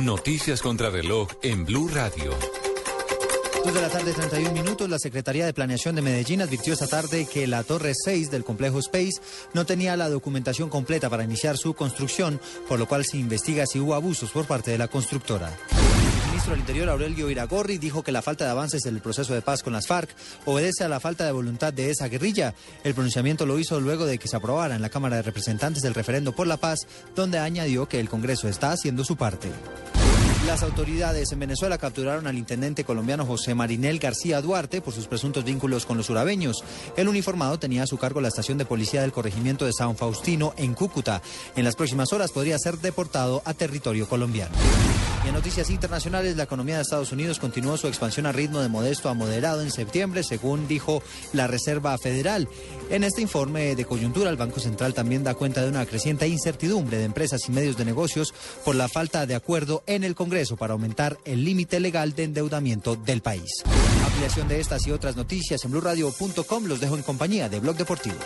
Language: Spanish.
Noticias contra reloj en Blue Radio. Dos de la tarde, 31 minutos, la Secretaría de Planeación de Medellín advirtió esta tarde que la Torre 6 del complejo Space no tenía la documentación completa para iniciar su construcción, por lo cual se investiga si hubo abusos por parte de la constructora. El ministro del Interior, Aurelio Iragorri, dijo que la falta de avances en el proceso de paz con las FARC obedece a la falta de voluntad de esa guerrilla. El pronunciamiento lo hizo luego de que se aprobara en la Cámara de Representantes el referendo por la paz, donde añadió que el Congreso está haciendo su parte. Las autoridades en Venezuela capturaron al intendente colombiano José Marinel García Duarte por sus presuntos vínculos con los urabeños. El uniformado tenía a su cargo la estación de policía del corregimiento de San Faustino en Cúcuta. En las próximas horas podría ser deportado a territorio colombiano. En noticias internacionales, la economía de Estados Unidos continuó su expansión a ritmo de modesto a moderado en septiembre, según dijo la Reserva Federal. En este informe de coyuntura, el Banco Central también da cuenta de una creciente incertidumbre de empresas y medios de negocios por la falta de acuerdo en el Congreso para aumentar el límite legal de endeudamiento del país. Ampliación de estas y otras noticias en blurradio.com los dejo en compañía de Blog Deportivo.